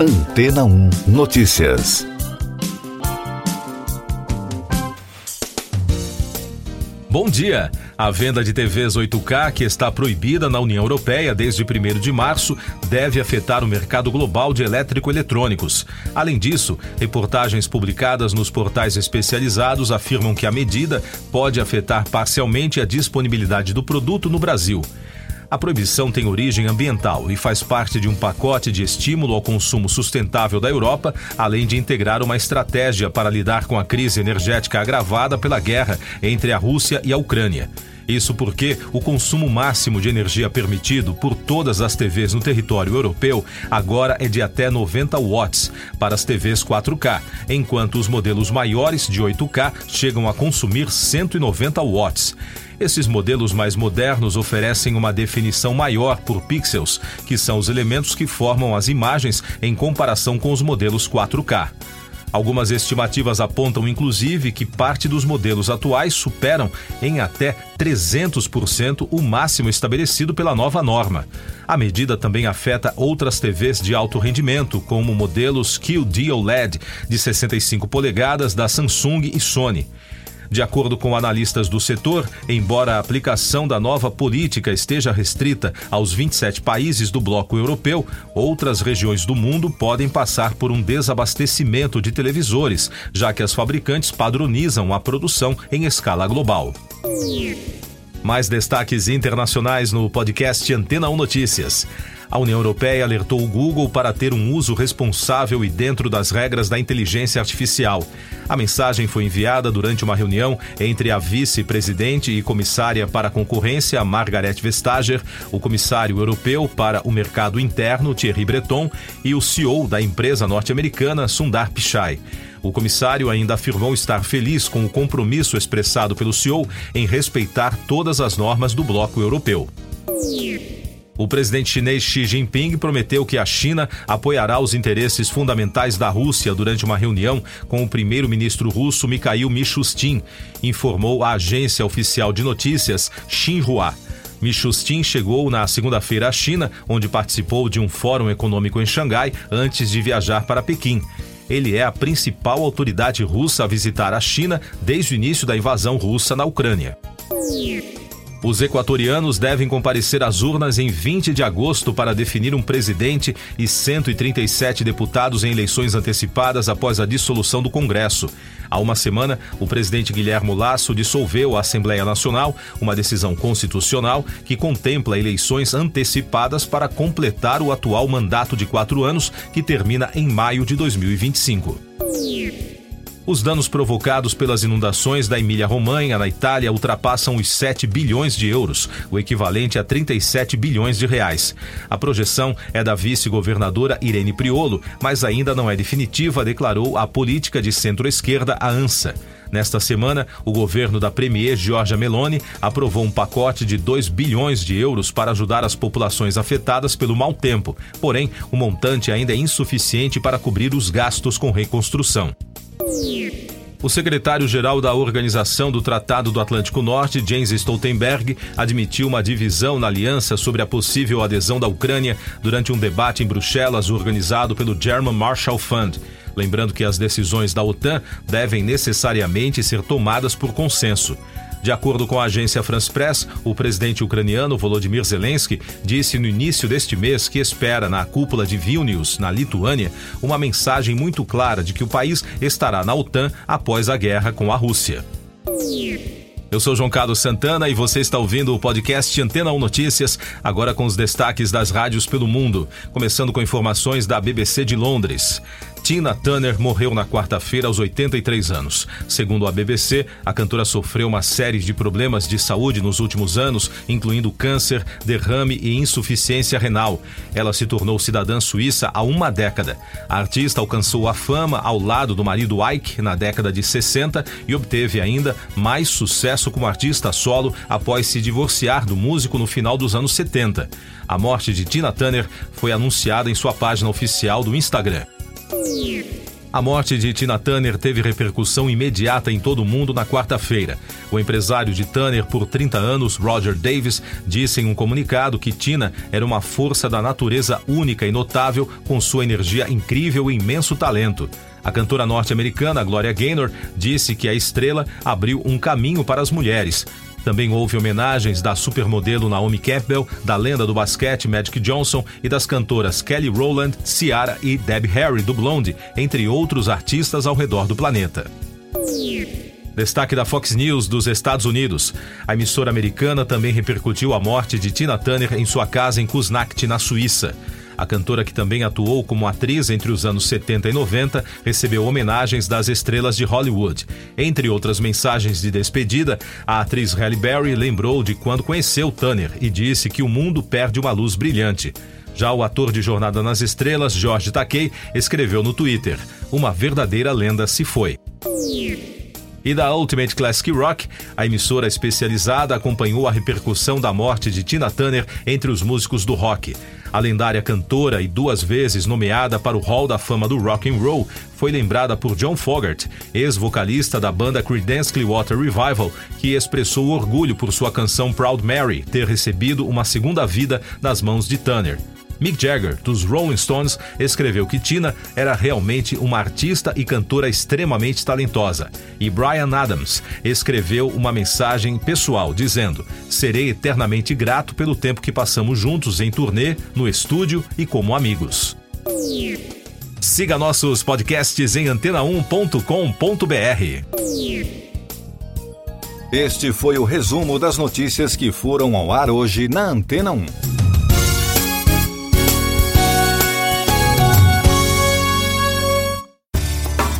Antena 1 Notícias. Bom dia! A venda de TVs 8K, que está proibida na União Europeia desde 1 de março, deve afetar o mercado global de elétrico-eletrônicos. Além disso, reportagens publicadas nos portais especializados afirmam que a medida pode afetar parcialmente a disponibilidade do produto no Brasil. A proibição tem origem ambiental e faz parte de um pacote de estímulo ao consumo sustentável da Europa, além de integrar uma estratégia para lidar com a crise energética agravada pela guerra entre a Rússia e a Ucrânia. Isso porque o consumo máximo de energia permitido por todas as TVs no território europeu agora é de até 90 watts para as TVs 4K, enquanto os modelos maiores de 8K chegam a consumir 190 watts. Esses modelos mais modernos oferecem uma definição maior por pixels, que são os elementos que formam as imagens em comparação com os modelos 4K. Algumas estimativas apontam, inclusive, que parte dos modelos atuais superam em até 300% o máximo estabelecido pela nova norma. A medida também afeta outras TVs de alto rendimento, como modelos QD OLED de 65 polegadas da Samsung e Sony. De acordo com analistas do setor, embora a aplicação da nova política esteja restrita aos 27 países do bloco europeu, outras regiões do mundo podem passar por um desabastecimento de televisores, já que as fabricantes padronizam a produção em escala global. Mais destaques internacionais no podcast Antena 1 Notícias. A União Europeia alertou o Google para ter um uso responsável e dentro das regras da inteligência artificial. A mensagem foi enviada durante uma reunião entre a vice-presidente e comissária para a concorrência, Margaret Vestager, o comissário europeu para o mercado interno, Thierry Breton, e o CEO da empresa norte-americana, Sundar Pichai. O comissário ainda afirmou estar feliz com o compromisso expressado pelo CEO em respeitar todas as normas do bloco europeu. O presidente chinês Xi Jinping prometeu que a China apoiará os interesses fundamentais da Rússia durante uma reunião com o primeiro-ministro russo Mikhail Mishustin, informou a agência oficial de notícias Xinhua. Mishustin chegou na segunda-feira à China, onde participou de um fórum econômico em Xangai antes de viajar para Pequim. Ele é a principal autoridade russa a visitar a China desde o início da invasão russa na Ucrânia. Os equatorianos devem comparecer às urnas em 20 de agosto para definir um presidente e 137 deputados em eleições antecipadas após a dissolução do Congresso. Há uma semana, o presidente Guilherme Lasso dissolveu a Assembleia Nacional, uma decisão constitucional que contempla eleições antecipadas para completar o atual mandato de quatro anos, que termina em maio de 2025. Os danos provocados pelas inundações da Emília-Romanha, na Itália, ultrapassam os 7 bilhões de euros, o equivalente a 37 bilhões de reais. A projeção é da vice-governadora Irene Priolo, mas ainda não é definitiva, declarou a política de centro-esquerda, a ANSA. Nesta semana, o governo da Premier Giorgia Meloni aprovou um pacote de 2 bilhões de euros para ajudar as populações afetadas pelo mau tempo. Porém, o montante ainda é insuficiente para cobrir os gastos com reconstrução. O secretário-geral da Organização do Tratado do Atlântico Norte, James Stoltenberg, admitiu uma divisão na aliança sobre a possível adesão da Ucrânia durante um debate em Bruxelas organizado pelo German Marshall Fund. Lembrando que as decisões da OTAN devem necessariamente ser tomadas por consenso. De acordo com a agência France Press, o presidente ucraniano Volodymyr Zelensky disse no início deste mês que espera na cúpula de Vilnius, na Lituânia, uma mensagem muito clara de que o país estará na OTAN após a guerra com a Rússia. Eu sou João Carlos Santana e você está ouvindo o podcast Antena 1 Notícias, agora com os destaques das rádios pelo mundo, começando com informações da BBC de Londres. Tina Turner morreu na quarta-feira aos 83 anos. Segundo a BBC, a cantora sofreu uma série de problemas de saúde nos últimos anos, incluindo câncer, derrame e insuficiência renal. Ela se tornou cidadã suíça há uma década. A artista alcançou a fama ao lado do marido Ike na década de 60 e obteve ainda mais sucesso como artista solo após se divorciar do músico no final dos anos 70. A morte de Tina Turner foi anunciada em sua página oficial do Instagram. A morte de Tina Turner teve repercussão imediata em todo o mundo na quarta-feira. O empresário de Turner por 30 anos, Roger Davis, disse em um comunicado que Tina era uma força da natureza única e notável, com sua energia incrível e imenso talento. A cantora norte-americana Gloria Gaynor disse que a estrela abriu um caminho para as mulheres. Também houve homenagens da supermodelo Naomi Campbell, da lenda do basquete Magic Johnson e das cantoras Kelly Rowland, Ciara e Debbie Harry do Blonde, entre outros artistas ao redor do planeta. Destaque da Fox News dos Estados Unidos. A emissora americana também repercutiu a morte de Tina Turner em sua casa em Kuznacht, na Suíça. A cantora, que também atuou como atriz entre os anos 70 e 90, recebeu homenagens das estrelas de Hollywood. Entre outras mensagens de despedida, a atriz Halle Berry lembrou de quando conheceu Tanner e disse que o mundo perde uma luz brilhante. Já o ator de Jornada nas Estrelas, George Takei, escreveu no Twitter: Uma verdadeira lenda se foi. E da Ultimate Classic Rock, a emissora especializada acompanhou a repercussão da morte de Tina Turner entre os músicos do rock. A lendária cantora e duas vezes nomeada para o Hall da Fama do Rock and Roll foi lembrada por John Fogerty, ex-vocalista da banda Creedence Clearwater Revival, que expressou orgulho por sua canção Proud Mary ter recebido uma segunda vida nas mãos de Tanner. Mick Jagger, dos Rolling Stones, escreveu que Tina era realmente uma artista e cantora extremamente talentosa. E Brian Adams escreveu uma mensagem pessoal dizendo: Serei eternamente grato pelo tempo que passamos juntos em turnê, no estúdio e como amigos. Siga nossos podcasts em antena1.com.br. Este foi o resumo das notícias que foram ao ar hoje na Antena 1.